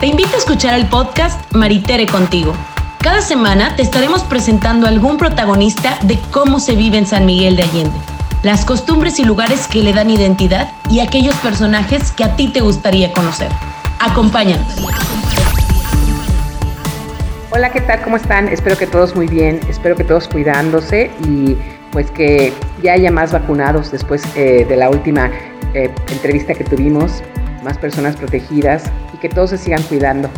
Te invito a escuchar el podcast Maritere contigo. Cada semana te estaremos presentando algún protagonista de cómo se vive en San Miguel de Allende, las costumbres y lugares que le dan identidad y aquellos personajes que a ti te gustaría conocer. Acompáñanos. Hola, ¿qué tal? ¿Cómo están? Espero que todos muy bien, espero que todos cuidándose y pues que ya haya más vacunados después eh, de la última eh, entrevista que tuvimos, más personas protegidas y que todos se sigan cuidando,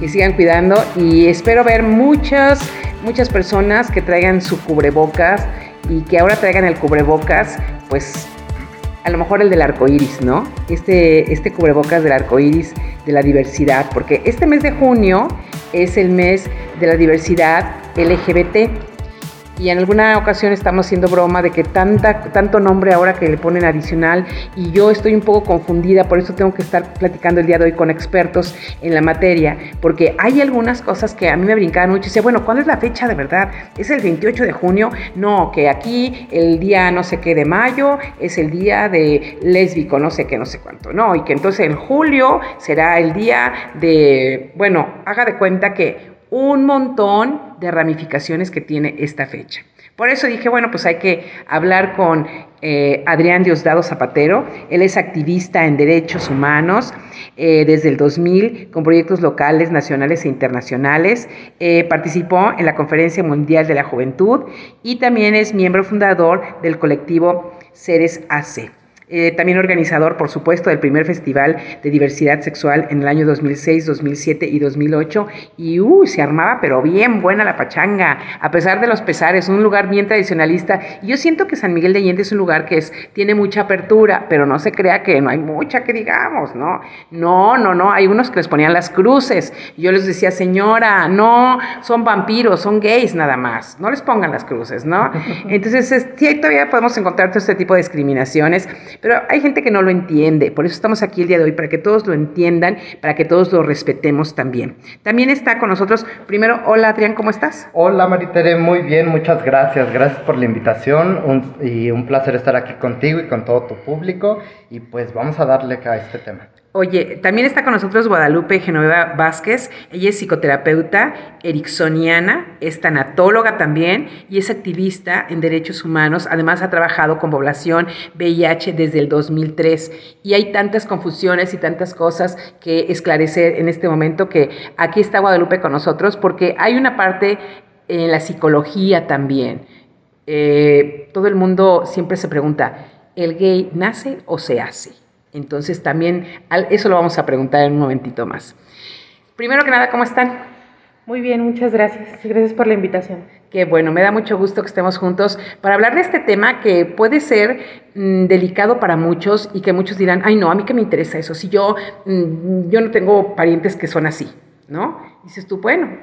que sigan cuidando y espero ver muchas, muchas personas que traigan su cubrebocas y que ahora traigan el cubrebocas, pues a lo mejor el del arco iris, ¿no? Este, este cubrebocas del arco iris de la diversidad, porque este mes de junio es el mes de la diversidad LGBT y en alguna ocasión estamos haciendo broma de que tanta, tanto nombre ahora que le ponen adicional y yo estoy un poco confundida, por eso tengo que estar platicando el día de hoy con expertos en la materia, porque hay algunas cosas que a mí me brincaban mucho y decía, bueno, ¿cuándo es la fecha de verdad? ¿Es el 28 de junio? No, que aquí el día no sé qué de mayo es el día de lésbico, no sé qué, no sé cuánto, no, y que entonces en julio será el día de, bueno, haga de cuenta que un montón de ramificaciones que tiene esta fecha. Por eso dije, bueno, pues hay que hablar con eh, Adrián Diosdado Zapatero. Él es activista en derechos humanos eh, desde el 2000 con proyectos locales, nacionales e internacionales. Eh, participó en la Conferencia Mundial de la Juventud y también es miembro fundador del colectivo Seres AC. Eh, también organizador, por supuesto, del primer Festival de Diversidad Sexual en el año 2006, 2007 y 2008. Y uh, se armaba, pero bien buena la pachanga, a pesar de los pesares, un lugar bien tradicionalista. Y yo siento que San Miguel de Allende es un lugar que es, tiene mucha apertura, pero no se crea que no hay mucha que digamos, ¿no? No, no, no, hay unos que les ponían las cruces. yo les decía, señora, no, son vampiros, son gays nada más, no les pongan las cruces, ¿no? Entonces, sí, todavía podemos encontrar todo este tipo de discriminaciones pero hay gente que no lo entiende, por eso estamos aquí el día de hoy, para que todos lo entiendan, para que todos lo respetemos también. También está con nosotros, primero, hola Adrián, ¿cómo estás? Hola Maritere, muy bien, muchas gracias, gracias por la invitación y un placer estar aquí contigo y con todo tu público y pues vamos a darle a este tema. Oye, también está con nosotros Guadalupe Genoveva Vázquez. Ella es psicoterapeuta ericksoniana, es tanatóloga también y es activista en derechos humanos. Además, ha trabajado con población VIH desde el 2003. Y hay tantas confusiones y tantas cosas que esclarecer en este momento que aquí está Guadalupe con nosotros porque hay una parte en la psicología también. Eh, todo el mundo siempre se pregunta, ¿el gay nace o se hace? Entonces también eso lo vamos a preguntar en un momentito más. Primero que nada, ¿cómo están? Muy bien, muchas gracias. Gracias por la invitación. Qué bueno, me da mucho gusto que estemos juntos para hablar de este tema que puede ser mm, delicado para muchos y que muchos dirán, ay no, a mí que me interesa eso, si yo, mm, yo no tengo parientes que son así, ¿no? dices tú, bueno,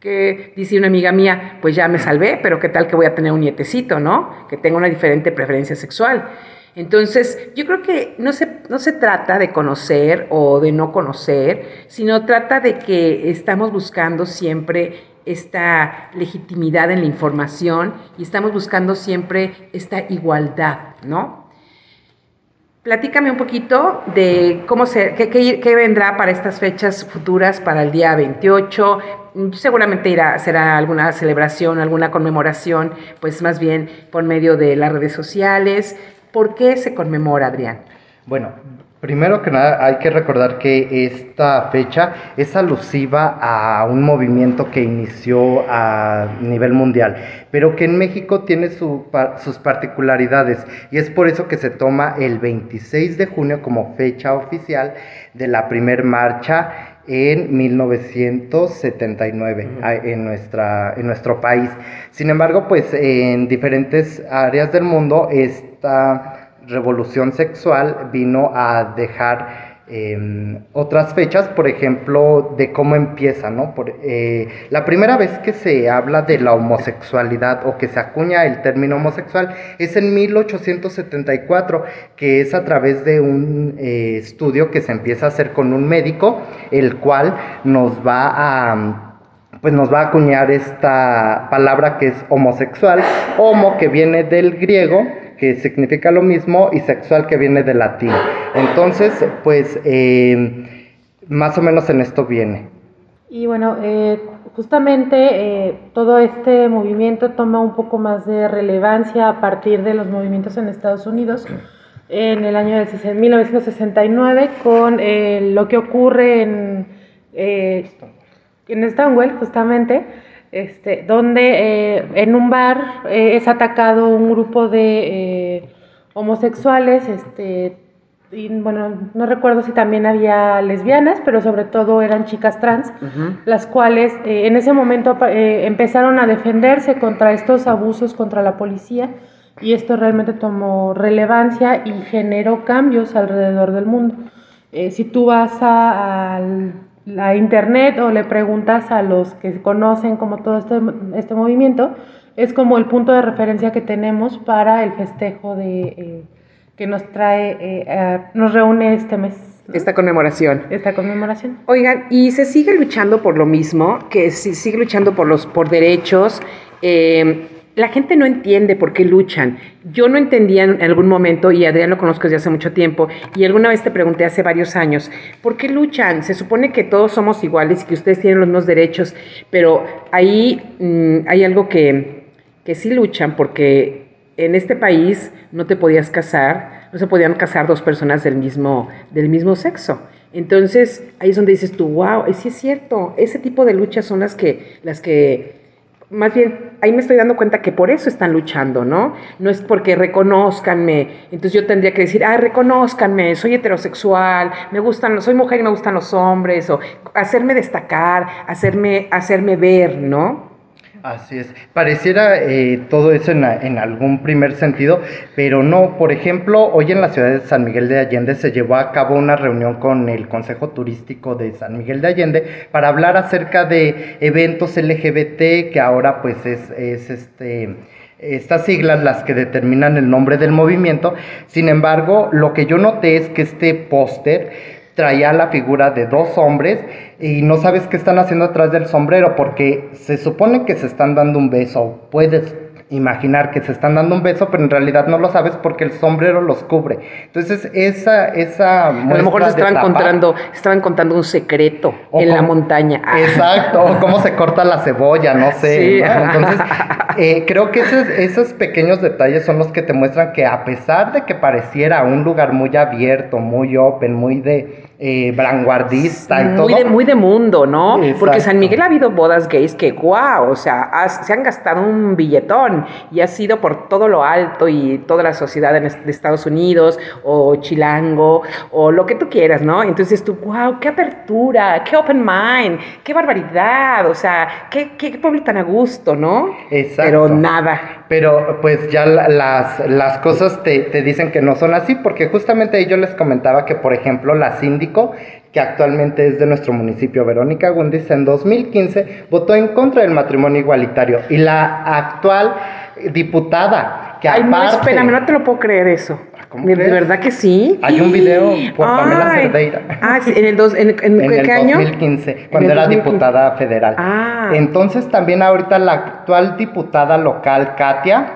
que dice una amiga mía, pues ya me salvé, pero qué tal que voy a tener un nietecito, ¿no? Que tenga una diferente preferencia sexual. Entonces, yo creo que no se, no se trata de conocer o de no conocer, sino trata de que estamos buscando siempre esta legitimidad en la información y estamos buscando siempre esta igualdad, ¿no? Platícame un poquito de cómo se, qué, vendrá para estas fechas futuras, para el día 28. Seguramente irá, será alguna celebración, alguna conmemoración, pues más bien por medio de las redes sociales. ¿Por qué se conmemora, Adrián? Bueno, primero que nada hay que recordar que esta fecha es alusiva a un movimiento que inició a nivel mundial, pero que en México tiene sus particularidades y es por eso que se toma el 26 de junio como fecha oficial de la primer marcha en 1979 en, nuestra, en nuestro país. Sin embargo, pues en diferentes áreas del mundo revolución sexual vino a dejar em, otras fechas, por ejemplo, de cómo empieza, ¿no? Por, eh, la primera vez que se habla de la homosexualidad o que se acuña el término homosexual es en 1874, que es a través de un eh, estudio que se empieza a hacer con un médico, el cual nos va pues nos va a acuñar esta palabra que es homosexual, homo que viene del griego, que significa lo mismo, y sexual que viene del latín. Entonces, pues eh, más o menos en esto viene. Y bueno, eh, justamente eh, todo este movimiento toma un poco más de relevancia a partir de los movimientos en Estados Unidos en el año de 1969 con eh, lo que ocurre en, en Stonewall, justamente, este, donde en un bar es atacado un grupo de homosexuales, este, y bueno, no recuerdo si también había lesbianas, pero sobre todo eran chicas trans, las cuales eh, en ese momento eh, empezaron a defenderse contra estos abusos contra la policía y esto realmente tomó relevancia y generó cambios alrededor del mundo. Eh, si tú vas a, la internet o le preguntas a los que conocen como todo este, este movimiento, es como el punto de referencia que tenemos para el festejo de que nos trae, eh, nos reúne este mes. Esta conmemoración. Esta conmemoración. Oigan, y se sigue luchando por lo mismo, que se sigue luchando por los por derechos. Eh, la gente no entiende por qué luchan. Yo no entendía en algún momento, y Adrián lo conozco desde hace mucho tiempo, y alguna vez te pregunté hace varios años, ¿por qué luchan? Se supone que todos somos iguales y que ustedes tienen los mismos derechos, pero ahí mm, hay algo que, que sí luchan porque en este país no te podías casar, no se podían casar dos personas del mismo, del mismo sexo. Entonces, ahí es donde dices tú, wow, sí es cierto, ese tipo de luchas son las que, las que, más bien, ahí me estoy dando cuenta que por eso están luchando, ¿no? No es porque reconozcanme, entonces yo tendría que decir, ah, reconozcanme, soy heterosexual, me gustan, soy mujer y me gustan los hombres, o hacerme destacar, hacerme, hacerme ver, ¿no? Así es. Pareciera eh, todo eso en, algún primer sentido, pero no. Por ejemplo, hoy en la ciudad de San Miguel de Allende se llevó a cabo una reunión con el Consejo Turístico de San Miguel de Allende para hablar acerca de eventos LGBT, que ahora pues es, es este estas siglas las que determinan el nombre del movimiento. Sin embargo, lo que yo noté es que este póster traía la figura de dos hombres y no sabes qué están haciendo atrás del sombrero porque se supone que se están dando un beso. Puedes imaginar que se están dando un beso, pero en realidad no lo sabes porque el sombrero los cubre. Entonces, esa esa A lo mejor se estaban contando, estaban contando un secreto en la montaña. Exacto, o cómo se corta la cebolla, no sé. Entonces, eh, creo que esos, esos pequeños detalles son los que te muestran que a pesar de que pareciera un lugar muy abierto, muy open, muy de eh, vanguardista y muy todo. De, muy de mundo, ¿no? Porque San Miguel ha habido bodas gays que, wow, o sea, se han gastado un billetón y ha sido por todo lo alto y toda la sociedad de Estados Unidos o Chilango o lo que tú quieras, ¿no? Entonces tú, wow, qué apertura, qué open mind, qué barbaridad, o sea, qué, qué pueblo tan a gusto, ¿no? Exacto. Pero nada. Pero pues ya las, las cosas te, te dicen que no son así, porque justamente yo les comentaba que, por ejemplo, la síndico, que actualmente es de nuestro municipio, Verónica Gundis, en 2015 votó en contra del matrimonio igualitario. Y la actual diputada, que Ay, no, espérame, no te lo puedo creer eso. ¿De, verdad que sí? Hay un video por Pamela Cerdeira. Ah, sí, en el, dos, en, en, en ¿qué el 2015, cuando era diputada federal. Ah. Entonces también ahorita la actual diputada local, Katia,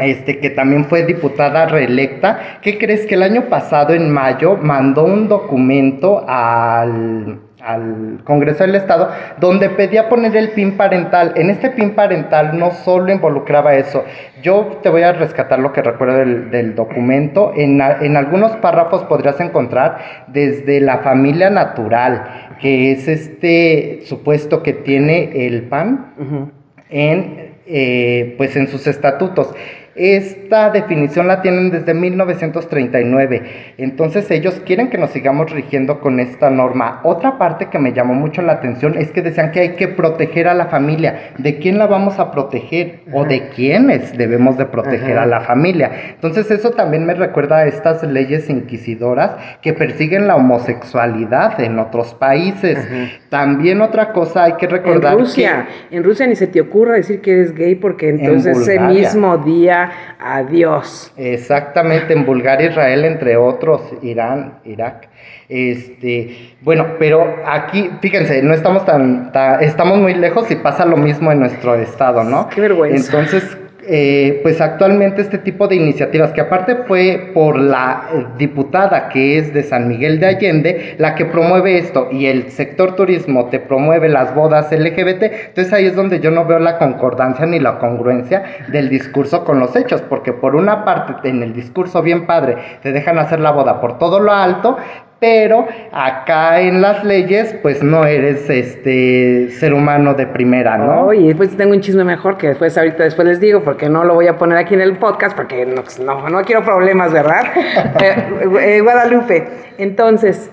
este, que también fue diputada reelecta. ¿Qué crees que el año pasado, en mayo, mandó un documento al, al Congreso del Estado donde pedía poner el PIN parental? En este PIN parental no solo involucraba eso. Yo te voy a rescatar lo que recuerdo del, del documento. En, en algunos párrafos podrías encontrar desde la familia natural, que es este supuesto que tiene el PAN. en eh, pues en sus estatutos. Esta definición la tienen desde 1939. Entonces ellos quieren que nos sigamos rigiendo con esta norma. Otra parte que me llamó mucho la atención es que decían que hay que proteger a la familia. ¿De quién la vamos a proteger? ¿O de quiénes debemos de proteger Ajá. a la familia? Entonces eso también me recuerda a estas leyes inquisidoras que persiguen la homosexualidad en otros países. Ajá. También otra cosa hay que recordar En Rusia, en Rusia ni se te ocurra decir que eres gay porque entonces ese mismo día, adiós. Exactamente, en Bulgaria, Israel, entre otros, Irán, Irak. Este, bueno, pero aquí, fíjense, no estamos tan, ta- estamos muy lejos y pasa lo mismo en nuestro estado, ¿no? Qué vergüenza. Entonces, eh, pues actualmente este tipo de iniciativas, que aparte fue por la diputada que es de San Miguel de Allende, la que promueve esto, y el sector turismo te promueve las bodas LGBT, entonces ahí es donde yo no veo la concordancia ni la congruencia del discurso con los hechos, porque por una parte en el discurso bien padre te dejan hacer la boda por todo lo alto, pero acá en las leyes pues no eres este ser humano de primera, ¿no? Oye, pues tengo un chisme mejor que después ahorita después les digo porque no lo voy a poner aquí en el podcast porque no, pues, no, quiero problemas, ¿verdad? Eh, eh, Guadalupe, entonces,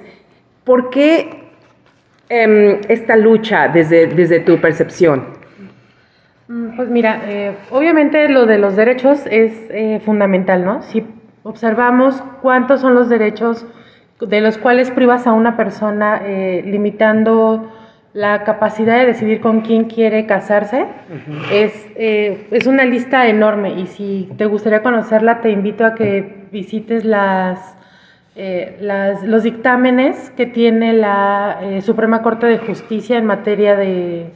¿por qué em, esta lucha desde, desde tu percepción? Mm, pues mira, eh, obviamente lo de los derechos es fundamental, ¿no? Si observamos cuántos son los derechos de los cuales privas a una persona eh, limitando la capacidad de decidir con quién quiere casarse, es, eh, es una lista enorme. Y si te gustaría conocerla te invito a que visites las, eh, las los dictámenes que tiene la Suprema Corte de Justicia en materia de,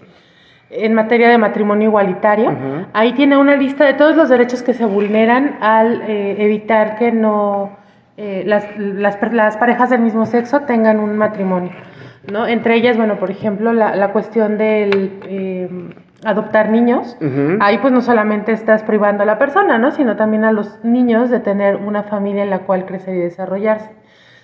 en materia de matrimonio igualitario. Ahí tiene una lista de todos los derechos que se vulneran al evitar que no eh, las, las, las, parejas del mismo sexo tengan un matrimonio. ¿no? Entre ellas, bueno, por ejemplo, la, la cuestión del eh, adoptar niños. Ahí pues no solamente estás privando a la persona, ¿no? sino también a los niños de tener una familia en la cual crecer y desarrollarse.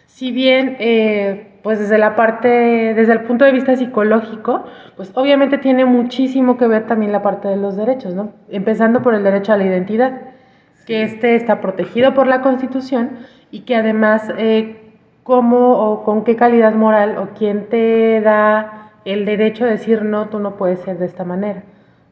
Si bien, eh, pues desde la parte, desde el punto de vista psicológico, pues obviamente tiene muchísimo que ver también la parte de los derechos, ¿no? Empezando por el derecho a la identidad, que este está protegido por la Constitución y que además eh, cómo o con qué calidad moral o quién te da el derecho de decir no, tú no puedes ser de esta manera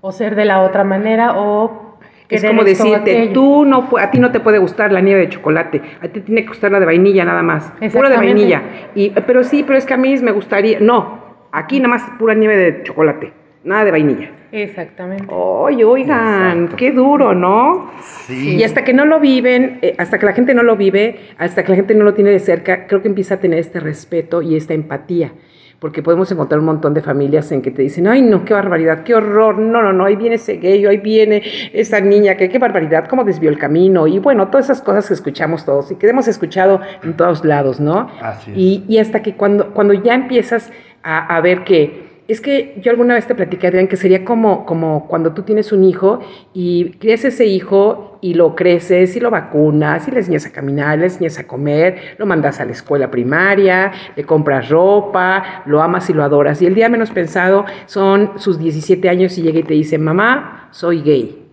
o ser de la otra manera o es como decirte, tú no a ti no te puede gustar la nieve de chocolate, a ti tiene que gustar la de vainilla nada más, pura de vainilla. Y pero sí, pero es que a mí me gustaría, no, aquí nada más pura nieve de chocolate, nada de vainilla. Exactamente. Oye, oigan, qué duro, ¿no? Sí. Y hasta que no lo viven, eh, hasta que la gente no lo vive, hasta que la gente no lo tiene de cerca, creo que empieza a tener este respeto y esta empatía. Porque podemos encontrar un montón de familias en que te dicen, ay, no, qué barbaridad, qué horror, no, no, no, ahí viene ese gay, ahí viene esa niña, que qué barbaridad, cómo desvió el camino, y bueno, todas esas cosas que escuchamos todos y que hemos escuchado en todos lados, ¿no? Así es. Y, y hasta que cuando, cuando ya empiezas a, a ver que es que yo alguna vez te platicé, Adrián, que sería como, como cuando tú tienes un hijo y crees ese hijo y lo creces y lo vacunas y le enseñas a caminar, le enseñas a comer, lo mandas a la escuela primaria, le compras ropa, lo amas y lo adoras. Y el día menos pensado son sus 17 años y llega y te dice, mamá, soy gay.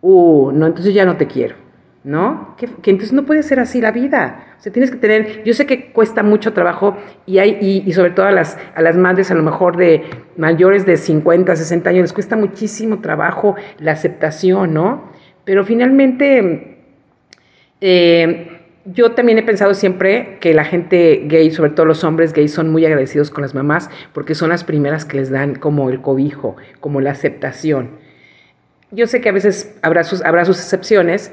Uh, no, entonces ya no te quiero. ¿no? Que, entonces no puede ser así la vida. O sea, tienes que tener, yo sé que cuesta mucho trabajo y hay, y, sobre todo a las, a las madres a lo mejor de mayores de 50, 60 años, les cuesta muchísimo trabajo la aceptación, ¿no? Pero finalmente, eh, yo también he pensado siempre que la gente gay, sobre todo los hombres gays, son muy agradecidos con las mamás porque son las primeras que les dan como el cobijo, como la aceptación. Yo sé que a veces habrá sus, habrá sus excepciones,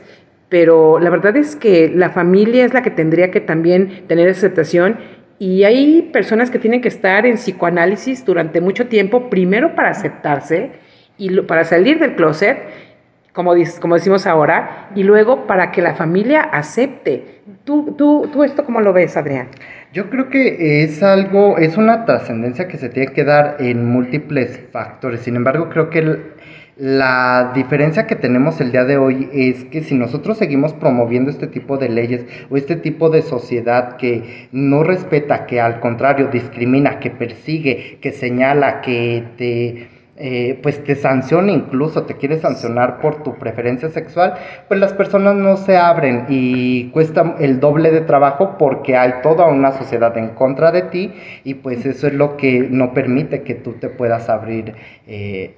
pero la verdad es que la familia es la que tendría que también tener aceptación y hay personas que tienen que estar en psicoanálisis durante mucho tiempo, primero para aceptarse y para salir del closet, como, como decimos ahora, y luego para que la familia acepte. ¿Tú, tú, tú esto cómo lo ves, Adrián? Yo creo que es algo, es una trascendencia que se tiene que dar en múltiples factores. Sin embargo, creo que el, la diferencia que tenemos el día de hoy es que si nosotros seguimos promoviendo este tipo de leyes o este tipo de sociedad que no respeta, que al contrario discrimina, que persigue, que señala, que te eh, pues te sanciona incluso, te quiere sancionar por tu preferencia sexual, pues las personas no se abren y cuesta el doble de trabajo porque hay toda una sociedad en contra de ti y pues eso es lo que no permite que tú te puedas abrir. Eh,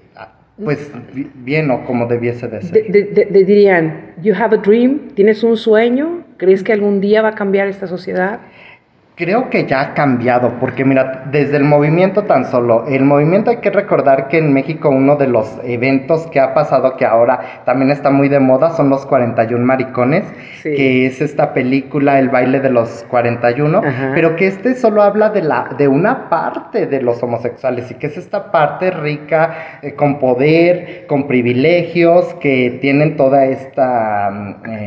pues bien o como debiese de ser. De, dirían, you have a dream, tienes un sueño, ¿crees que algún día va a cambiar esta sociedad? Creo que ya ha cambiado, porque mira, desde el movimiento tan solo, el movimiento hay que recordar que en México uno de los eventos que ha pasado, que ahora también está muy de moda, son los 41 maricones, que es esta película, El baile de los 41, pero que este solo habla de, la, de una parte de los homosexuales y que es esta parte rica, eh, con poder, con privilegios, que tienen toda esta... Mm, eh,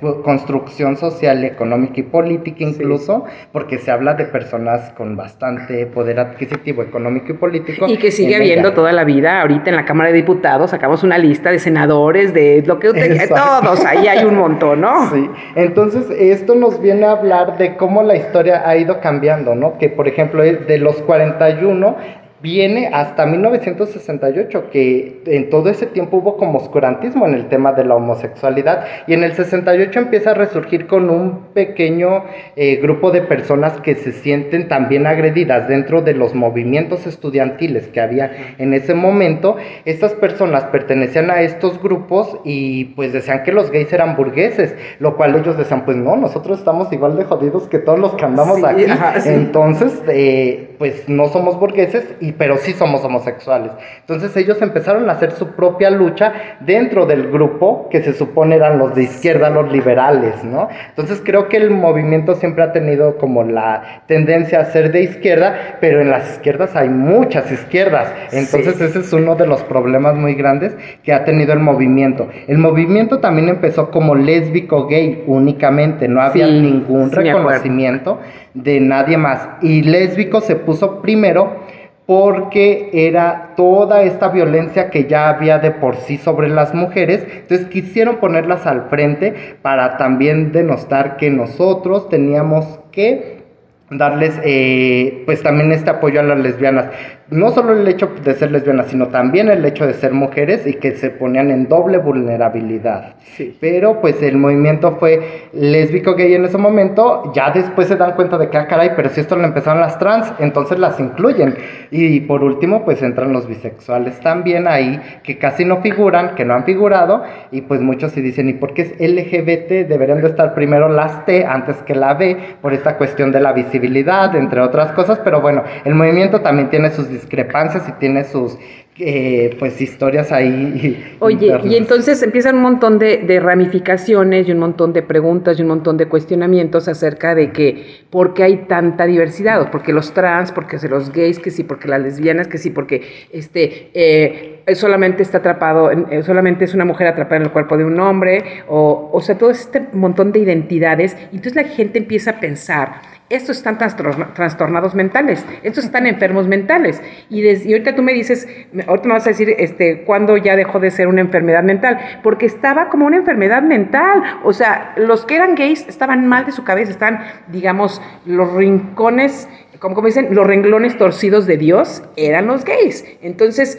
pues construcción social, económica y política incluso, porque se habla de personas con bastante poder adquisitivo, económico y político. Y que sigue habiendo toda la vida. Ahorita en la Cámara de Diputados sacamos una lista de senadores, de lo que usted, todos, ahí hay un montón, ¿no? Sí, entonces esto nos viene a hablar de cómo la historia ha ido cambiando, ¿no? Que por ejemplo de los 41 viene hasta 1968, que en todo ese tiempo hubo como oscurantismo en el tema de la homosexualidad, y en el 68 empieza a resurgir con un pequeño eh, grupo de personas que se sienten también agredidas dentro de los movimientos estudiantiles que había en ese momento. Estas personas pertenecían a estos grupos y pues decían que los gays eran burgueses, lo cual ellos decían, pues no, nosotros estamos igual de jodidos que todos los que andamos aquí, entonces eh, pues no somos burgueses y pero sí somos homosexuales. Entonces ellos empezaron a hacer su propia lucha dentro del grupo que se supone eran los de izquierda, los liberales, ¿no? Entonces creo que el movimiento siempre ha tenido como la tendencia a ser de izquierda, pero en las izquierdas hay muchas izquierdas. Entonces ese es uno de los problemas muy grandes que ha tenido el movimiento. El movimiento también empezó como lésbico gay únicamente, no había ningún reconocimiento de nadie más. Y lésbico se puso primero porque era toda esta violencia que ya había de por sí sobre las mujeres, entonces quisieron ponerlas al frente para también denostar que nosotros teníamos que darles eh, pues también este apoyo a las lesbianas no solo el hecho de ser lesbianas, sino también el hecho de ser mujeres y que se ponían en doble vulnerabilidad. Sí. Pero pues el movimiento fue lésbico gay en ese momento, ya después se dan cuenta de que, ah, caray, pero si esto lo empezaron las trans, entonces las incluyen. Y por último, pues entran los bisexuales también ahí, que casi no figuran, que no han figurado, y pues muchos se dicen, ¿y por qué es LGBT? Deberían de estar primero las T antes que la B, por esta cuestión de la visibilidad, entre otras cosas, pero bueno, el movimiento también tiene sus discrepancias y tiene sus eh, pues historias ahí. Oye, y entonces empiezan un montón de, ramificaciones y un montón de preguntas y un montón de cuestionamientos acerca de que por qué hay tanta diversidad, porque los trans, porque los gays, que sí, porque las lesbianas, que sí, porque este eh, solamente está atrapado, eh, solamente es una mujer atrapada en el cuerpo de un hombre, o, o sea, todo este montón de identidades, y entonces la gente empieza a pensar estos están trastornados mentales, estos están enfermos mentales. Y, ahorita tú me dices, ahorita me vas a decir, este, ¿cuándo ya dejó de ser una enfermedad mental? Porque estaba como una enfermedad mental. O sea, los que eran gays estaban mal de su cabeza, están, digamos, los rincones, como, como dicen, los renglones torcidos de Dios eran los gays. Entonces,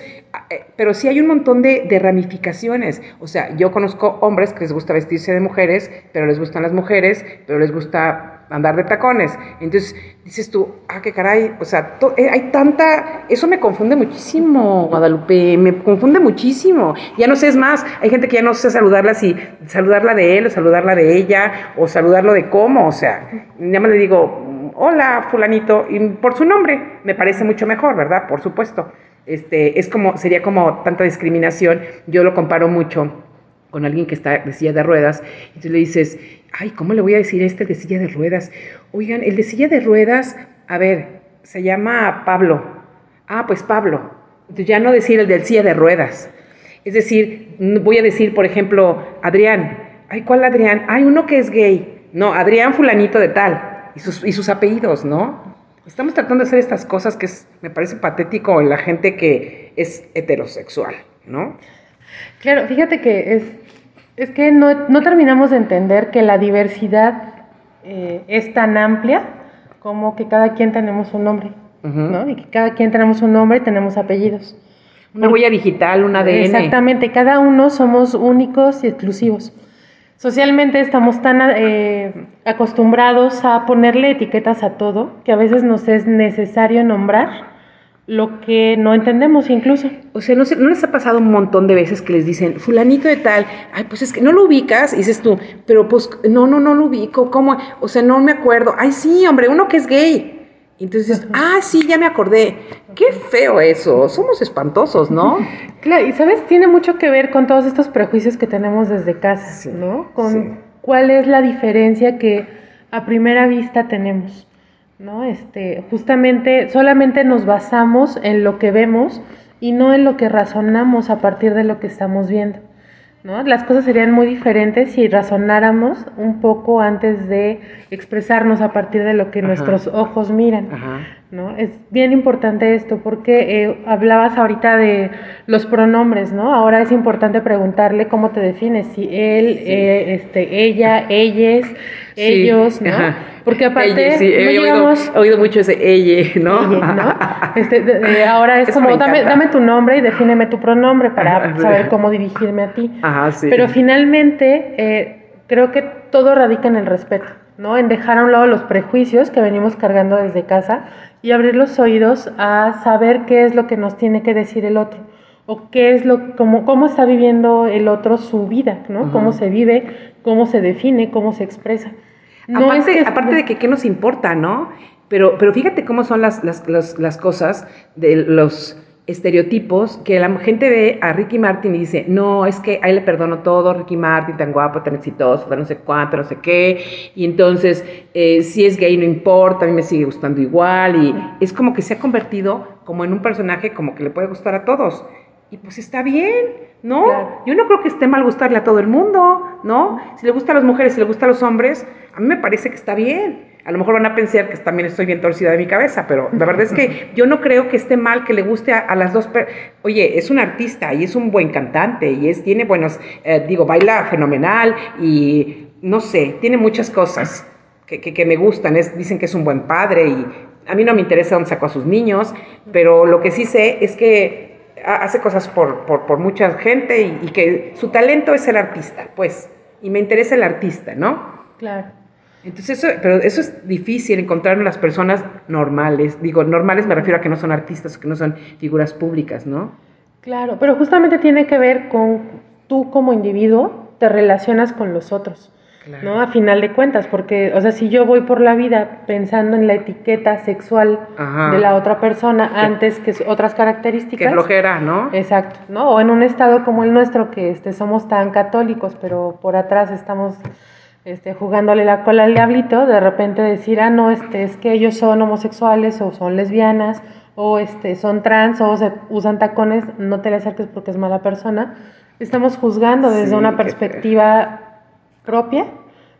eh, pero sí hay un montón de, de, ramificaciones. O sea, yo conozco hombres que les gusta vestirse de mujeres, pero les gustan las mujeres, pero les gusta andar de tacones. Entonces dices tú, ah, qué caray, o sea, eh, hay tanta, eso me confunde muchísimo, Guadalupe, me confunde muchísimo. Ya no sé, es más, hay gente que ya no sé saludarla si saludarla de él o saludarla de ella o saludarlo de cómo, o sea, ya me le digo, hola, fulanito, y por su nombre, me parece mucho mejor, ¿verdad? Por supuesto. Este, es como, sería como tanta discriminación, yo lo comparo mucho con alguien que está de silla de ruedas, y le dices, ay, ¿cómo le voy a decir este de silla de ruedas? Oigan, el de silla de ruedas, a ver, se llama Pablo. Ah, pues Pablo. Ya no decir el del silla de ruedas. Es decir, voy a decir, por ejemplo, Adrián. Ay, ¿cuál Adrián? Hay uno que es gay. No, Adrián fulanito de tal. Y sus, y sus apellidos, ¿no? Estamos tratando de hacer estas cosas que me parece patético en la gente que es heterosexual, ¿no? Claro, fíjate que es es que no, no terminamos de entender que la diversidad eh, es tan amplia como que cada quien tenemos un nombre, ¿no? Y que cada quien tenemos un nombre y tenemos apellidos. Una huella digital, un ADN. Exactamente, cada uno somos únicos y exclusivos. Socialmente estamos tan eh, acostumbrados a ponerle etiquetas a todo que a veces nos es necesario nombrar lo que no entendemos incluso. O sea, ¿no, ¿no les ha pasado un montón de veces que les dicen, fulanito de tal, ay, pues es que no lo ubicas, y dices tú, pero pues no, no, no lo ubico, ¿cómo? O sea, no me acuerdo, ay, sí, hombre, uno que es gay. Entonces, ah, sí, ya me acordé. Qué feo eso, somos espantosos, ¿no? Claro, y sabes, tiene mucho que ver con todos estos prejuicios que tenemos desde casa, ¿no? Con cuál es la diferencia que a primera vista tenemos. ¿No? Este, justamente solamente nos basamos en lo que vemos y no en lo que razonamos a partir de lo que estamos viendo. ¿no? Las cosas serían muy diferentes si razonáramos un poco antes de expresarnos a partir de lo que nuestros ojos miran. ¿No? Es bien importante esto porque eh, hablabas ahorita de los pronombres, ¿no? Ahora es importante preguntarle cómo te defines, si él, eh, este, ella, ellas, ellos, ¿no? Porque aparte, he, oído, mucho ese ella, ¿no? Este, ahora es como, dame, dame, tu nombre y defíneme tu pronombre para saber cómo dirigirme a ti. Pero finalmente, eh, creo que todo radica en el respeto, ¿no? En dejar a un lado los prejuicios que venimos cargando desde casa y abrir los oídos a saber qué es lo que nos tiene que decir el otro o qué es lo cómo, cómo está viviendo el otro su vida, ¿no? Cómo se vive, cómo se define, cómo se expresa aparte, de que qué nos importa, ¿no? Pero, pero fíjate cómo son las, las, las, cosas de los estereotipos que la gente ve a Ricky Martin y dice, no, es que ahí le perdono todo, Ricky Martin tan guapo, tan exitoso, tan no sé cuánto, no sé qué, y entonces eh, si es gay no importa, a mí me sigue gustando igual, y es como que se ha convertido como en un personaje como que le puede gustar a todos. Y pues está bien, ¿no? Yo no creo que esté mal gustarle a todo el mundo, ¿no? Si le gusta a las mujeres, si le gusta a los hombres, a mí me parece que está bien. A lo mejor van a pensar que también estoy bien torcida de mi cabeza, pero la verdad es que yo no creo que esté mal que le guste a, las dos. Oye, es un artista y es un buen cantante y es tiene buenos, eh, digo, baila fenomenal y no sé, tiene muchas cosas que, que, me gustan. Es, dicen que es un buen padre y a mí no me interesa dónde sacó a sus niños, pero lo que sí sé es que hace cosas por, por, mucha gente y, que su talento es el artista, pues, y me interesa el artista, ¿no? Claro. Entonces, eso, pero eso es difícil encontrar en las personas normales. Digo, normales me refiero a que no son artistas, que no son figuras públicas, ¿no? Claro, pero justamente tiene que ver con tú como individuo te relacionas con los otros. ¿no? A final de cuentas, porque, o sea, si yo voy por la vida pensando en la etiqueta sexual de la otra persona antes que otras características. Que flojera, ¿no? Exacto, ¿no? O en un estado como el nuestro, que este, somos tan católicos, pero por atrás estamos este, jugándole la cola al diablito, de repente decir, ah, no, este, es que ellos son homosexuales o son lesbianas o este, son trans o se usan tacones, no te le acerques porque es mala persona. Estamos juzgando desde una perspectiva propia,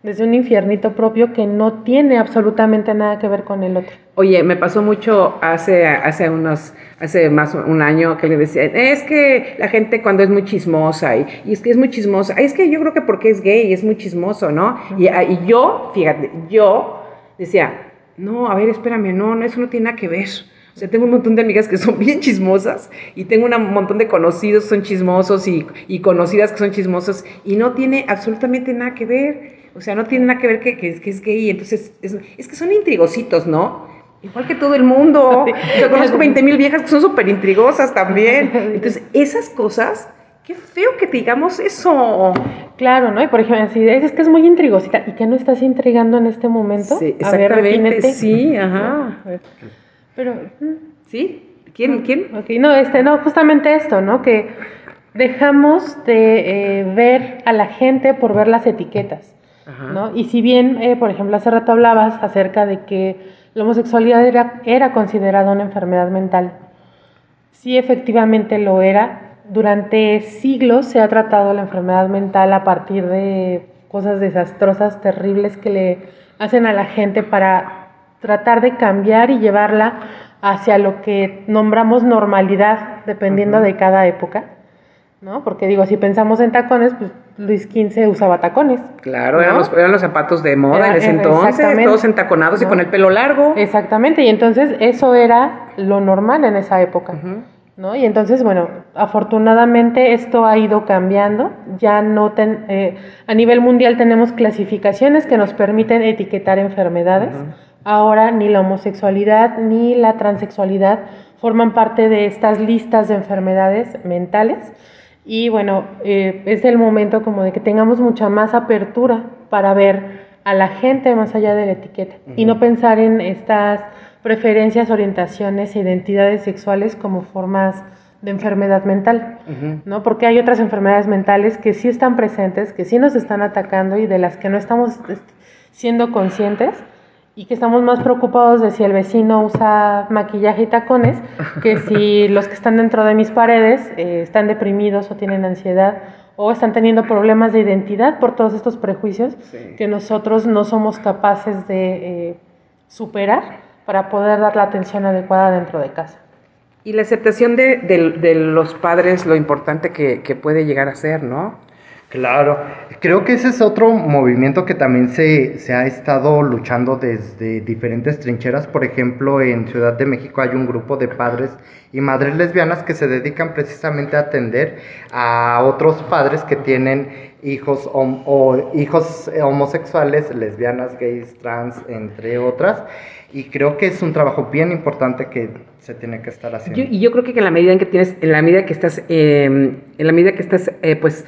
desde un infiernito propio que no tiene absolutamente nada que ver con el otro. Oye, me pasó mucho hace, hace unos, hace más un año que le decía, es que la gente cuando es muy chismosa y, es que es muy chismosa, es que yo creo que porque es gay es muy chismoso, ¿no? y, ah, y, yo, fíjate, yo decía, no, a ver, espérame, no, no, eso no tiene nada que ver. O sea, tengo un montón de amigas que son bien chismosas y tengo un montón de conocidos que son chismosos y, y, conocidas que son chismosos y no tiene absolutamente nada que ver. O sea, no tiene nada que ver que, que, que es gay. Entonces, es, es, que son intrigositos, ¿no? Igual que todo el mundo. Yo conozco 20 mil viejas que son súper intrigosas también. Entonces, esas cosas, qué feo que te digamos eso. Claro, ¿no? Y por ejemplo, si es que es muy intrigosita y que no estás intrigando en este momento. Sí, exactamente. sí, ajá. Pero, ¿sí? ¿Quién? ¿Quién? no, este, no, justamente esto, ¿no? Que dejamos de eh, ver a la gente por ver las etiquetas, ¿no? Y si bien, eh, por ejemplo, hace rato hablabas acerca de que la homosexualidad era, era considerada una enfermedad mental, sí efectivamente lo era. Durante siglos se ha tratado la enfermedad mental a partir de cosas desastrosas, terribles que le hacen a la gente para tratar de cambiar y llevarla hacia lo que nombramos normalidad, dependiendo de cada época. ¿no? Porque digo, si pensamos en tacones, pues Luis XV usaba tacones. Claro, eran, los, eran, los, zapatos de moda en ese entonces, todos entaconados y con el pelo largo. Exactamente, y entonces eso era lo normal en esa época. ¿no? Y entonces, bueno, afortunadamente esto ha ido cambiando. Ya no eh, a nivel mundial tenemos clasificaciones que nos permiten etiquetar enfermedades ahora ni la homosexualidad ni la transexualidad forman parte de estas listas de enfermedades mentales y bueno, eh, es el momento como de que tengamos mucha más apertura para ver a la gente más allá de la etiqueta y no pensar en estas preferencias, orientaciones, identidades sexuales como formas de enfermedad mental, ¿no? Porque hay otras enfermedades mentales que sí están presentes, que sí nos están atacando y de las que no estamos siendo conscientes y que estamos más preocupados de si el vecino usa maquillaje y tacones que si los que están dentro de mis paredes eh, están deprimidos o tienen ansiedad o están teniendo problemas de identidad por todos estos prejuicios que nosotros no somos capaces de eh, superar para poder dar la atención adecuada dentro de casa. Y la aceptación de, de, los padres, lo importante que, que puede llegar a ser, ¿no? Claro, creo que ese es otro movimiento que también se, se, ha estado luchando desde diferentes trincheras. Por ejemplo, en Ciudad de México hay un grupo de padres y madres lesbianas que se dedican precisamente a atender a otros padres que tienen hijos o hijos homosexuales, lesbianas, gays, trans, entre otras. Y creo que es un trabajo bien importante que se tiene que estar haciendo. y yo creo que en la medida en que tienes, en la medida que estás, em, en la medida que estás, eh, pues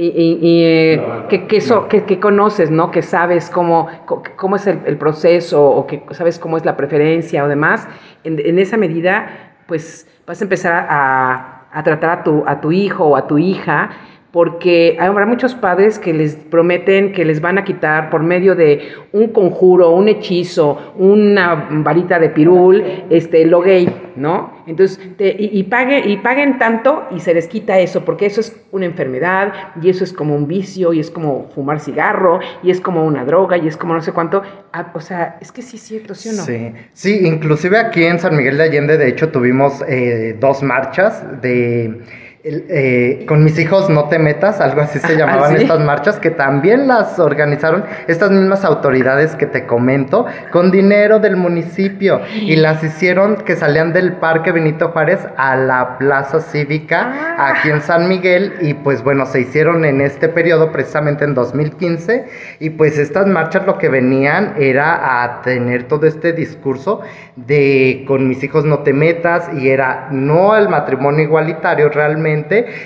y, eh, que, que, que, conoces, ¿no? Que sabes cómo, cómo es el, proceso o que sabes cómo es la preferencia o demás, en, esa medida, pues vas a empezar a, a, tratar a tu, a tu hijo o a tu hija porque habrá muchos padres que les prometen que les van a quitar por medio de un conjuro, un hechizo, una varita de pirul, este, lo gay, ¿no? Entonces, y, pague, y paguen tanto y se les quita eso, porque eso es una enfermedad y eso es como un vicio y es como fumar cigarro y es como una droga y es como no sé cuánto. Ah, o sea, es que sí es cierto, ¿sí o no? Sí, sí, inclusive aquí en San Miguel de Allende, de hecho, tuvimos eh, dos marchas de eh, con mis hijos no te metas, algo así se ah, llamaban estas marchas, que también las organizaron estas mismas autoridades que te comento, con dinero del municipio, y las hicieron que salían del Parque Benito Juárez a la Plaza Cívica ah. aquí en San Miguel, y pues bueno, se hicieron en este periodo, precisamente en 2015, y pues estas marchas lo que venían era a tener todo este discurso de con mis hijos no te metas, y era no al matrimonio igualitario realmente,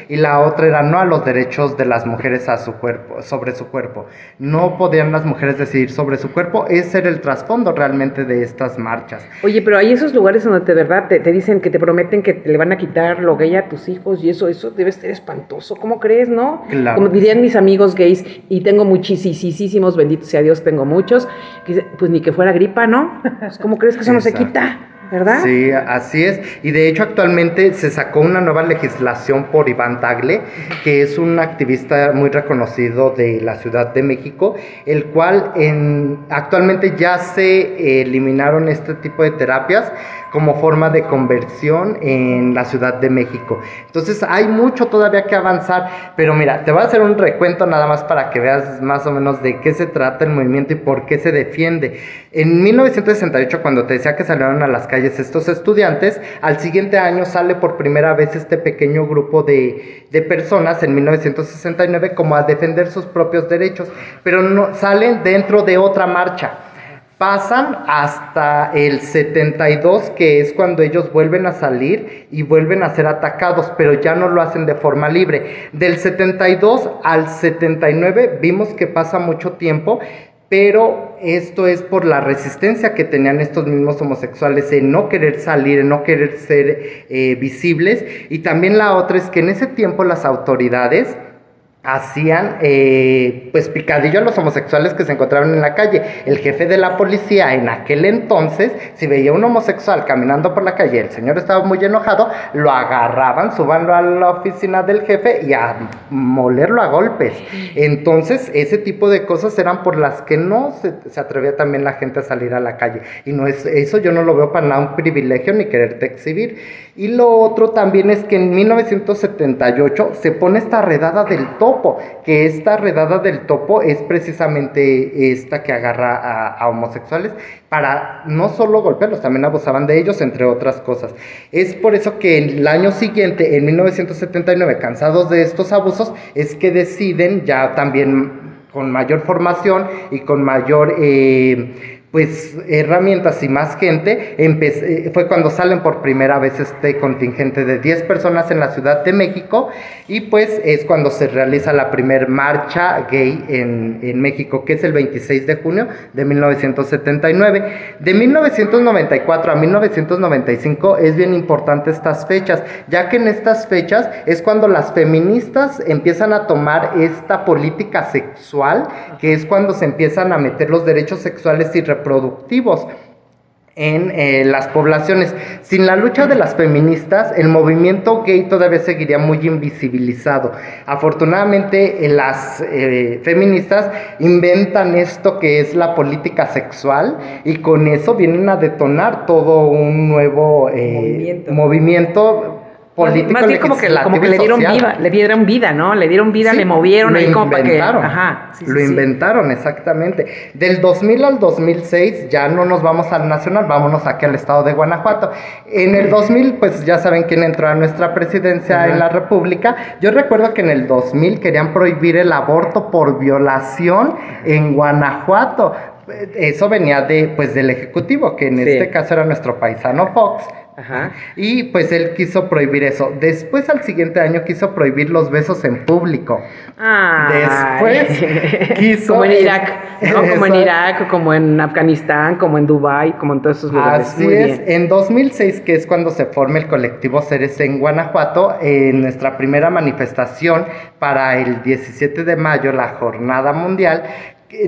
y la otra era no a los derechos de las mujeres a su cuerpo, sobre su cuerpo. No podían las mujeres decidir sobre su cuerpo, ese era el trasfondo realmente de estas marchas. Oye, pero hay esos lugares donde de verdad te, dicen que te prometen que te le van a quitar lo gay a tus hijos y eso, eso debe ser espantoso, ¿cómo crees, no? Como dirían mis amigos gays, y tengo muchísimos, benditos sea Dios, tengo muchos, pues ni que fuera gripa, ¿no? Pues, ¿Cómo crees que eso no se quita? ¿Verdad? Sí, así es. Y de hecho actualmente se sacó una nueva legislación por Iván Tagle, que es un activista muy reconocido de la Ciudad de México, el cual en, actualmente ya se eliminaron este tipo de terapias como forma de conversión en la Ciudad de México. Entonces hay mucho todavía que avanzar, pero mira, te voy a hacer un recuento nada más para que veas más o menos de qué se trata el movimiento y por qué se defiende. En 1968, cuando te decía que salieron a las calles estos estudiantes, al siguiente año sale por primera vez este pequeño grupo de, de personas en 1969 como a defender sus propios derechos, pero no salen dentro de otra marcha pasan hasta el 72, que es cuando ellos vuelven a salir y vuelven a ser atacados, pero ya no lo hacen de forma libre. Del 72 al 79 vimos que pasa mucho tiempo, pero esto es por la resistencia que tenían estos mismos homosexuales en no querer salir, en no querer ser eh, visibles, y también la otra es que en ese tiempo las autoridades, hacían eh, pues picadillo a los homosexuales que se encontraban en la calle. El jefe de la policía en aquel entonces, si veía un homosexual caminando por la calle, el señor estaba muy enojado, lo agarraban, subanlo a la oficina del jefe y a molerlo a golpes. Entonces, ese tipo de cosas eran por las que no se, se atrevía también la gente a salir a la calle. Y no es eso yo no lo veo para nada un privilegio ni quererte exhibir. Y lo otro también es que en 1978 se pone esta redada del topo, que esta redada del topo es precisamente esta que agarra a, homosexuales para no solo golpearlos, también abusaban de ellos, entre otras cosas. Es por eso que el año siguiente, en 1979, cansados de estos abusos, es que deciden ya también con mayor formación y con mayor... Eh, pues herramientas y más gente, eh, fue cuando salen por primera vez este contingente de 10 personas en la Ciudad de México y pues es cuando se realiza la primer marcha gay en, en México, que es el 26 de junio de 1979. De 1994 a 1995 es bien importante estas fechas, ya que en estas fechas es cuando las feministas empiezan a tomar esta política sexual, que es cuando se empiezan a meter los derechos sexuales y productivos en eh, las poblaciones. Sin la lucha de las feministas, el movimiento gay todavía seguiría muy invisibilizado. Afortunadamente, eh, las eh, feministas inventan esto que es la política sexual y con eso vienen a detonar todo un nuevo movimiento político más bien como que, como que le dieron vida, le dieron vida, ¿no? Le dieron vida, le movieron ahí como para que, ajá, lo inventaron exactamente. Del 2000 al 2006 ya no nos vamos al nacional, vámonos aquí al estado de Guanajuato. En el 2000 pues ya saben quién entró a nuestra presidencia en la República. Yo recuerdo que en el 2000 querían prohibir el aborto por violación en Guanajuato. Eso venía de pues del ejecutivo, que en este caso era nuestro paisano Fox Ajá. Y pues él quiso prohibir eso. Después al siguiente año quiso prohibir los besos en público. Después quiso... Como en Irak, ¿no? Como en Irak, como en Afganistán, como en Dubai, como en todos esos lugares. Así es. En 2006, que es cuando se forma el colectivo Ceres en Guanajuato, en nuestra primera manifestación para el 17 de mayo, la jornada mundial,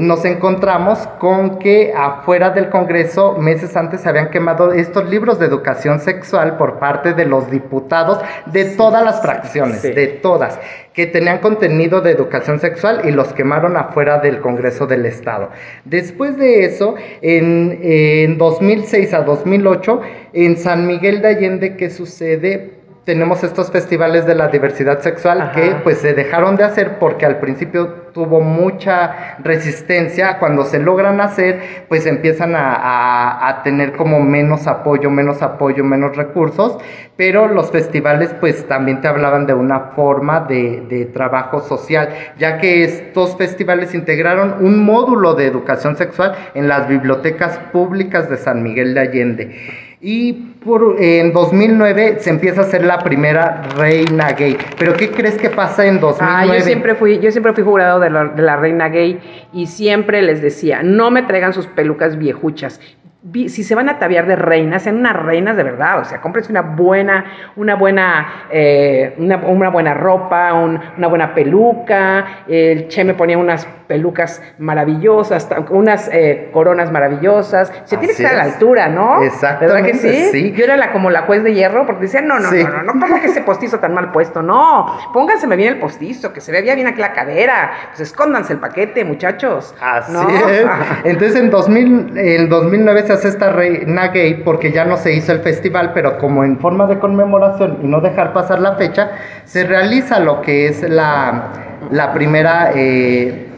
nos encontramos con que afuera del Congreso meses antes se habían quemado estos libros de educación sexual por parte de los diputados de todas las fracciones, de todas, que tenían contenido de educación sexual y los quemaron afuera del Congreso del Estado. Después de eso, en, en 2006 a 2008, en San Miguel de Allende, ¿qué sucede? Tenemos estos festivales de la diversidad sexual que pues se dejaron de hacer porque al principio tuvo mucha resistencia, cuando se logran hacer pues empiezan a, a, tener como menos apoyo, menos apoyo, menos recursos, pero los festivales pues también te hablaban de una forma de, de trabajo social, ya que estos festivales integraron un módulo de educación sexual en las bibliotecas públicas de San Miguel de Allende. Y por, en 2009 se empieza a hacer la primera reina gay. ¿Pero qué crees que pasa en 2009? Ah, yo siempre fui, yo siempre fui jurado de la, de la reina gay y siempre les decía, no me traigan sus pelucas viejuchas si se van a ataviar de reinas, sean unas reinas de verdad, o sea, cómprense una buena, una buena, eh, una, buena ropa, una buena peluca, el Che me ponía unas pelucas maravillosas, unas eh, coronas maravillosas, se tiene que estar a la altura, ¿no? Exactamente, ¿Verdad que sí? Yo era la, como la juez de hierro, porque decía, no, no, no, no, no, ¿cómo que ese postizo tan mal puesto? No, pónganseme bien el postizo, que se vea bien aquí la cadera, pues escóndanse el paquete, muchachos. Así es. Entonces en, 2000, en 2009 se esta reina gay porque ya no se hizo el festival, pero como en forma de conmemoración y no dejar pasar la fecha, se realiza lo que es la, la primera, eh,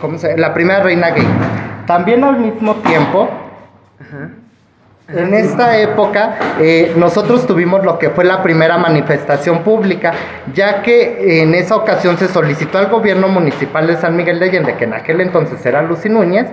¿cómo se, la primera reina gay. También al mismo tiempo, en esta época eh, nosotros tuvimos lo que fue la primera manifestación pública, ya que en esa ocasión se solicitó al gobierno municipal de San Miguel de Allende, que en aquel entonces era Lucy Núñez,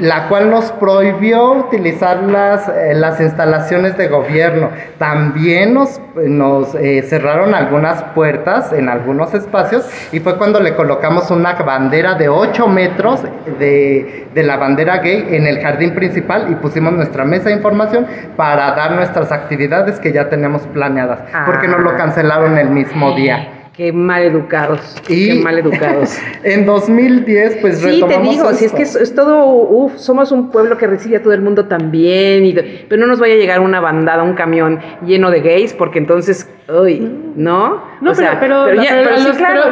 la cual nos prohibió utilizar las, eh, las instalaciones de gobierno. También nos, nos eh, cerraron algunas puertas en algunos espacios y fue cuando le colocamos una bandera de 8 metros de, de la bandera gay en el jardín principal y pusimos nuestra mesa de información para dar nuestras actividades que ya tenemos planeadas, porque nos lo ah. cancelaron el mismo día. Qué mal educados. qué mal educados. en 2010, pues Sí, te digo, si es que es, todo, uff, somos un pueblo que recibe a todo el mundo también, y, pero no nos vaya a llegar una bandada, un camión lleno de gays, porque entonces, uy, ¿no? No, pero, pero,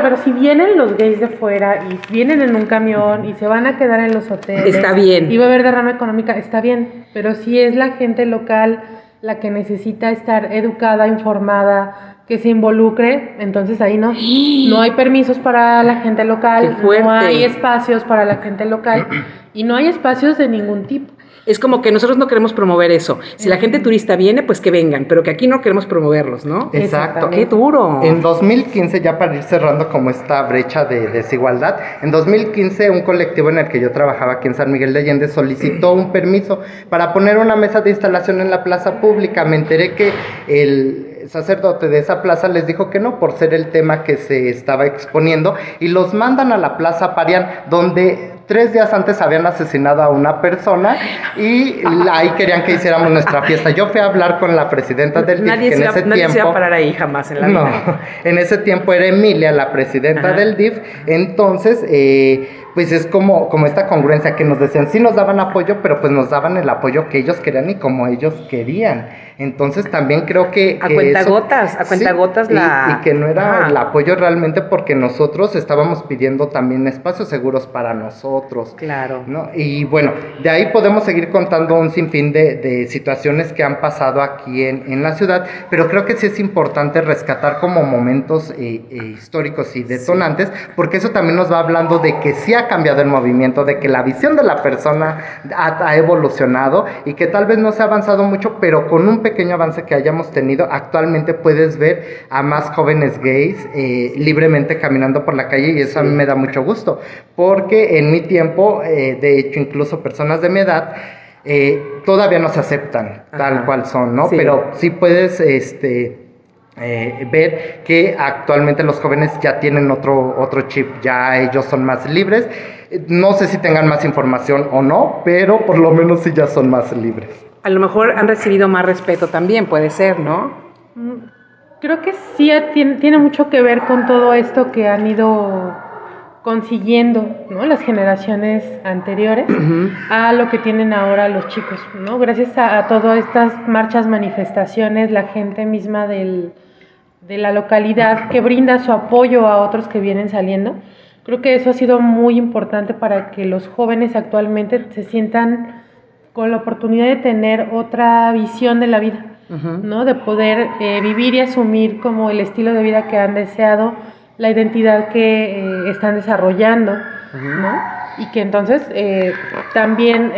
pero, si vienen los gays de fuera y vienen en un camión y se van a quedar en los hoteles. Está bien. Y va a haber derrama económica, está bien, pero si es la gente local la que necesita estar educada, informada, que se involucre, entonces ahí no, no hay permisos para la gente local, no hay espacios para la gente local y no hay espacios de ningún tipo. es como que nosotros no queremos promover eso. Si la gente turista viene, pues que vengan, pero que aquí no queremos promoverlos, ¿no? Exacto. Qué duro. En 2015, ya para ir cerrando como esta brecha de desigualdad, en 2015 un colectivo en el que yo trabajaba aquí en San Miguel de Allende solicitó un permiso para poner una mesa de instalación en la plaza pública. Me enteré que el sacerdote de esa plaza les dijo que no por ser el tema que se estaba exponiendo y los mandan a la plaza Parián donde tres días antes habían asesinado a una persona y ahí querían que hiciéramos nuestra fiesta. Yo fui a hablar con la presidenta del DIF, que en ese nadie tiempo... Se iba a parar ahí jamás en la vida. No, en ese tiempo era Emilia, la presidenta del DIF, entonces... Eh, pues es como, como esta congruencia que nos decían, sí nos daban apoyo, pero pues nos daban el apoyo que ellos querían y como ellos querían. Entonces también creo que... A cuentagotas, a cuentagotas la... Y, que no era el apoyo realmente porque nosotros estábamos pidiendo también espacios seguros para nosotros. Claro. ¿no? Y bueno, de ahí podemos seguir contando un sinfín de, de situaciones que han pasado aquí en, en, la ciudad, pero creo que sí es importante rescatar como momentos eh, eh, históricos y detonantes, porque eso también nos va hablando de que sí ha cambiado el movimiento, de que la visión de la persona ha, ha evolucionado y que tal vez no se ha avanzado mucho, pero con un pequeño avance que hayamos tenido, actualmente puedes ver a más jóvenes gays eh, libremente caminando por la calle y eso a mí me da mucho gusto, porque en mi tiempo, eh, de hecho incluso personas de mi edad, eh, todavía no se aceptan tal cual son, ¿no? Pero sí puedes, este, ver que actualmente los jóvenes ya tienen otro, otro chip, ya ellos son más libres. No sé si tengan más información o no, pero por lo menos sí ya son más libres a lo mejor han recibido más respeto también, puede ser, ¿no? Mm, creo que sí tiene, mucho que ver con todo esto que han ido consiguiendo ¿no? las generaciones anteriores a lo que tienen ahora los chicos, ¿no? Gracias a, todas estas marchas, manifestaciones, la gente misma del, de la localidad que brinda su apoyo a otros que vienen saliendo. Creo que eso ha sido muy importante para que los jóvenes actualmente se sientan con la oportunidad de tener otra visión de la vida, ¿no? De poder eh, vivir y asumir como el estilo de vida que han deseado, la identidad que eh, están desarrollando, ¿no? Y que entonces eh, también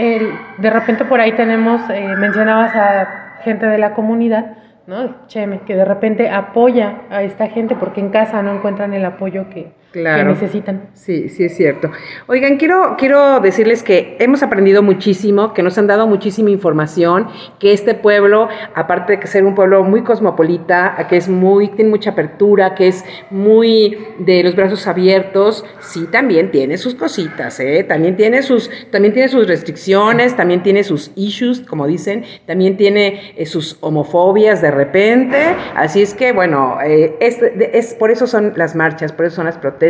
de repente por ahí tenemos, mencionabas a gente de la comunidad, ¿no? Cheme, que de repente apoya a esta gente porque en casa no encuentran el apoyo que, que necesitan. Sí, sí es cierto. Oigan, quiero, quiero decirles que hemos aprendido muchísimo, que nos han dado muchísima información, que este pueblo, aparte de que ser un pueblo muy cosmopolita, que es muy, tiene mucha apertura, que es muy de los brazos abiertos, sí también tiene sus cositas, ¿eh? también tiene sus, también tiene sus restricciones, también tiene sus issues, como dicen, también tiene eh, sus homofobias de repente, así es que bueno, eh, es, es, por eso son las marchas, por eso son las protestas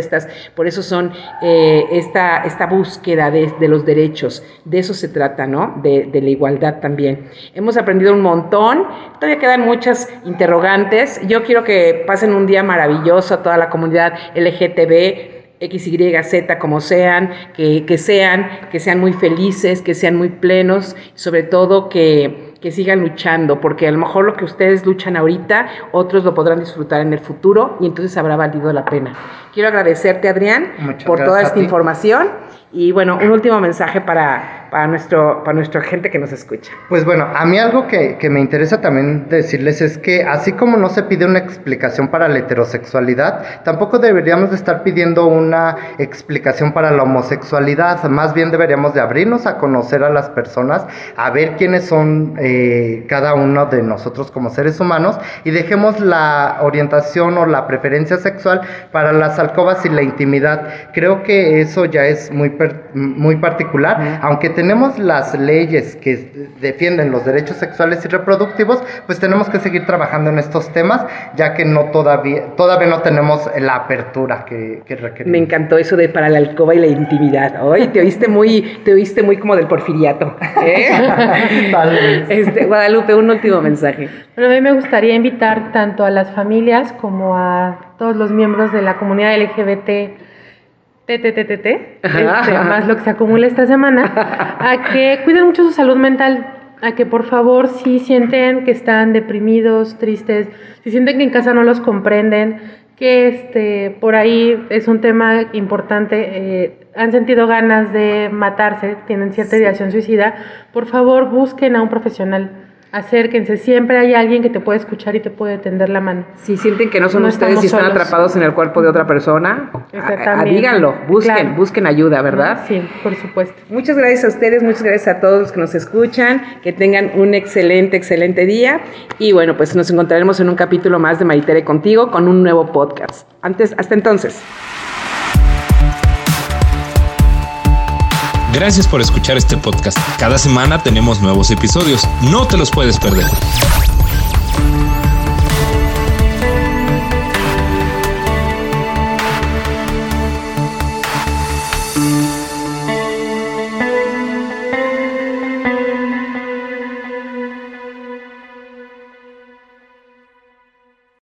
por eso son eh, esta, esta búsqueda de, los derechos, de eso se trata, ¿no? De, la igualdad también. Hemos aprendido un montón, todavía quedan muchas interrogantes, yo quiero que pasen un día maravilloso a toda la comunidad LGTB, X, Y, Z, como sean, que, que, sean, que sean muy felices, que sean muy plenos, sobre todo que, que sigan luchando, porque a lo mejor lo que ustedes luchan ahorita, otros lo podrán disfrutar en el futuro y entonces habrá valido la pena. Quiero agradecerte, Adrián, por toda esta información y bueno, un último mensaje para, para, nuestro, para nuestra gente que nos escucha. Pues bueno, a mí algo que, que, me interesa también decirles es que así como no se pide una explicación para la heterosexualidad, tampoco deberíamos de estar pidiendo una explicación para la homosexualidad. Más bien deberíamos de abrirnos a conocer a las personas, a ver quiénes son eh, cada uno de nosotros como seres humanos y dejemos la orientación o la preferencia sexual para las alcobas y la intimidad. Creo que eso ya es muy muy particular, aunque tenemos las leyes que defienden los derechos sexuales y reproductivos, pues tenemos que seguir trabajando en estos temas, ya que no todavía, todavía no tenemos la apertura que, que requerimos. Me encantó eso de para la alcoba y la intimidad. Hoy te oíste muy, te oíste muy como del porfiriato. ¿eh? este, Guadalupe, un último mensaje. Bueno, a mí me gustaría invitar tanto a las familias como a todos los miembros de la comunidad LGBT TTTT, este, más lo que se acumula esta semana, a que cuiden mucho su salud mental, a que por favor si sienten que están deprimidos, tristes, si sienten que en casa no los comprenden, que este, por ahí es un tema importante, eh, han sentido ganas de matarse, tienen cierta ideación suicida, por favor busquen a un profesional acérquense, siempre hay alguien que te puede escuchar y te puede tender la mano. Si sienten que no son ustedes y están atrapados en el cuerpo de otra persona, díganlo, busquen, busquen ayuda, ¿verdad? Sí, por supuesto. Muchas gracias a ustedes, muchas gracias a todos los que nos escuchan, que tengan un excelente, excelente día y bueno, pues nos encontraremos en un capítulo más de Maritere contigo con un nuevo podcast. Antes, hasta entonces. Gracias por escuchar este podcast. Cada semana tenemos nuevos episodios. No te los puedes perder.